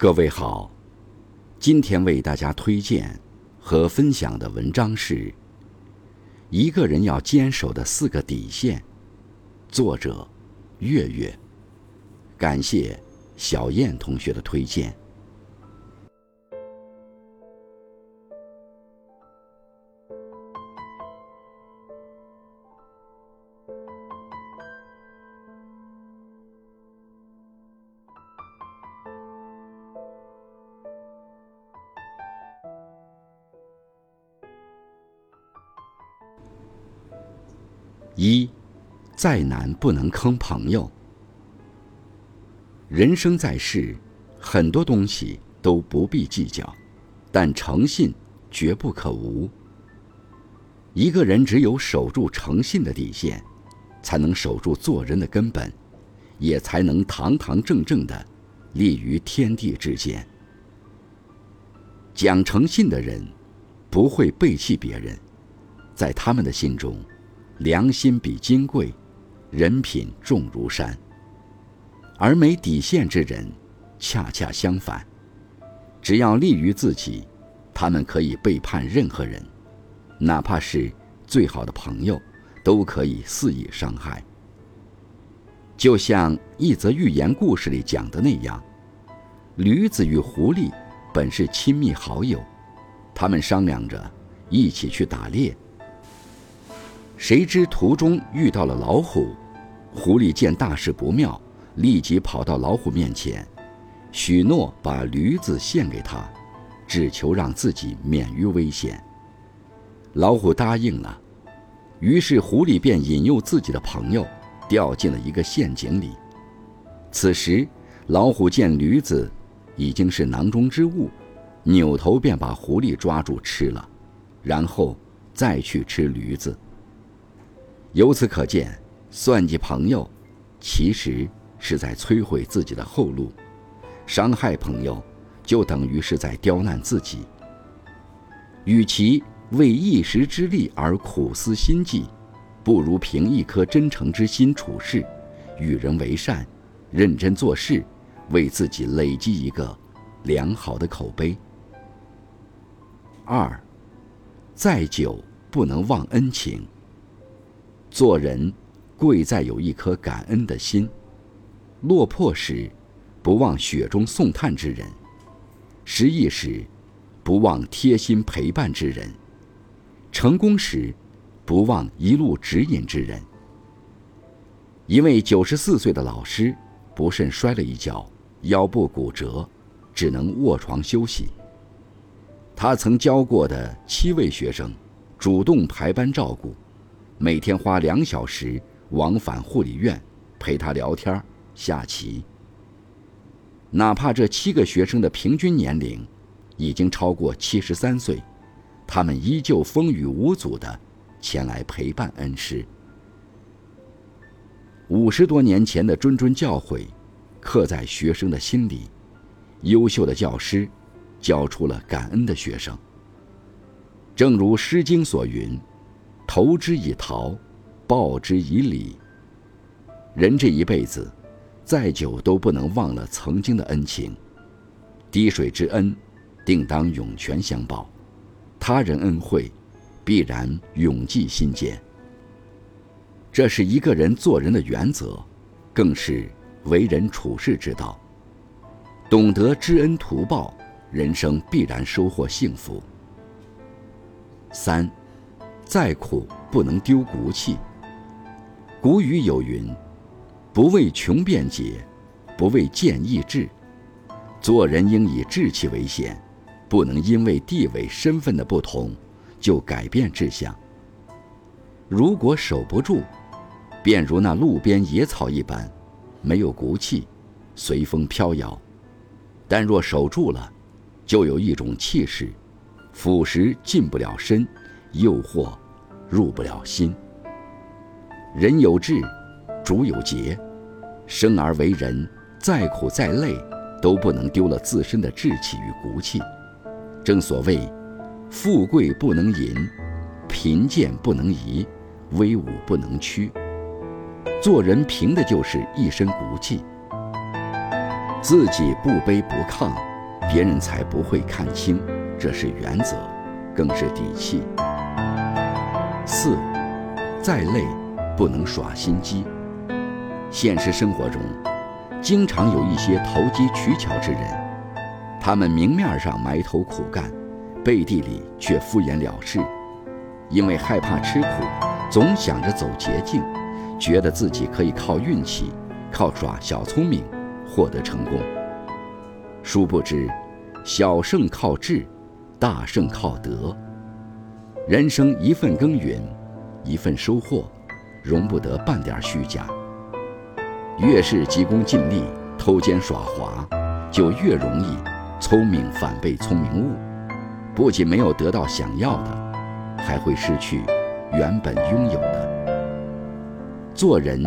各位好，今天为大家推荐和分享的文章是《一个人要坚守的四个底线》，作者月月。感谢小燕同学的推荐。一，再难不能坑朋友。人生在世，很多东西都不必计较，但诚信绝不可无。一个人只有守住诚信的底线，才能守住做人的根本，也才能堂堂正正的立于天地之间。讲诚信的人，不会背弃别人，在他们的心中。良心比金贵，人品重如山。而没底线之人，恰恰相反，只要利于自己，他们可以背叛任何人，哪怕是最好的朋友，都可以肆意伤害。就像一则寓言故事里讲的那样，驴子与狐狸本是亲密好友，他们商量着一起去打猎。谁知途中遇到了老虎，狐狸见大事不妙，立即跑到老虎面前，许诺把驴子献给他，只求让自己免于危险。老虎答应了，于是狐狸便引诱自己的朋友，掉进了一个陷阱里。此时，老虎见驴子已经是囊中之物，扭头便把狐狸抓住吃了，然后再去吃驴子。由此可见，算计朋友，其实是在摧毁自己的后路；伤害朋友，就等于是在刁难自己。与其为一时之利而苦思心计，不如凭一颗真诚之心处事，与人为善，认真做事，为自己累积一个良好的口碑。二，再久不能忘恩情。做人，贵在有一颗感恩的心；落魄时，不忘雪中送炭之人；失意时，不忘贴心陪伴之人；成功时，不忘一路指引之人。一位九十四岁的老师，不慎摔了一跤，腰部骨折，只能卧床休息。他曾教过的七位学生，主动排班照顾。每天花两小时往返护理院，陪他聊天、下棋。哪怕这七个学生的平均年龄已经超过七十三岁，他们依旧风雨无阻地前来陪伴恩师。五十多年前的谆谆教诲，刻在学生的心里。优秀的教师，教出了感恩的学生。正如《诗经》所云。投之以桃，报之以李。人这一辈子，再久都不能忘了曾经的恩情。滴水之恩，定当涌泉相报；他人恩惠，必然永记心间。这是一个人做人的原则，更是为人处世之道。懂得知恩图报，人生必然收获幸福。三。再苦不能丢骨气。古语有云：“不为穷辩解，不为贱易志。”做人应以志气为先，不能因为地位身份的不同就改变志向。如果守不住，便如那路边野草一般，没有骨气，随风飘摇；但若守住了，就有一种气势，腐蚀进不了身。诱惑入不了心。人有志，主有节。生而为人，再苦再累，都不能丢了自身的志气与骨气。正所谓，富贵不能淫，贫贱不能移，威武不能屈。做人凭的就是一身骨气。自己不卑不亢，别人才不会看清，这是原则，更是底气。四，再累，不能耍心机。现实生活中，经常有一些投机取巧之人，他们明面上埋头苦干，背地里却敷衍了事，因为害怕吃苦，总想着走捷径，觉得自己可以靠运气，靠耍小聪明获得成功。殊不知，小胜靠智，大胜靠德。人生一份耕耘，一份收获，容不得半点虚假。越是急功近利、偷奸耍滑，就越容易聪明反被聪明误，不仅没有得到想要的，还会失去原本拥有的。做人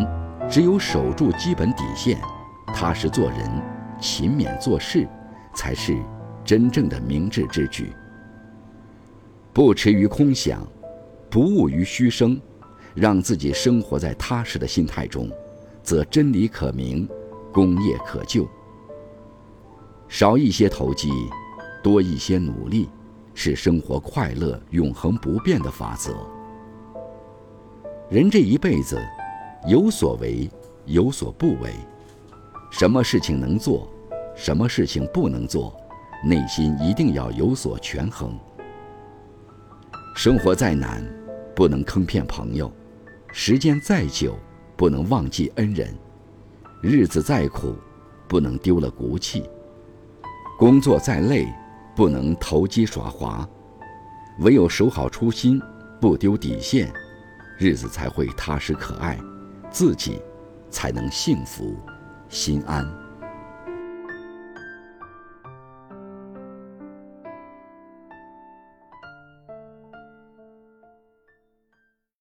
只有守住基本底线，踏实做人，勤勉做事，才是真正的明智之举。不驰于空想，不误于虚声，让自己生活在踏实的心态中。则真理可明，功业可就。少一些投机，多一些努力，是生活快乐永恒不变的法则。人这一辈子，有所为，有所不为，什么事情能做，什么事情不能做，内心一定要有所权衡。生活再难，不能坑骗朋友；时间再久。不能忘记恩人，日子再苦，不能丢了骨气；工作再累，不能投机耍滑。唯有守好初心，不丢底线，日子才会踏实可爱，自己才能幸福心安。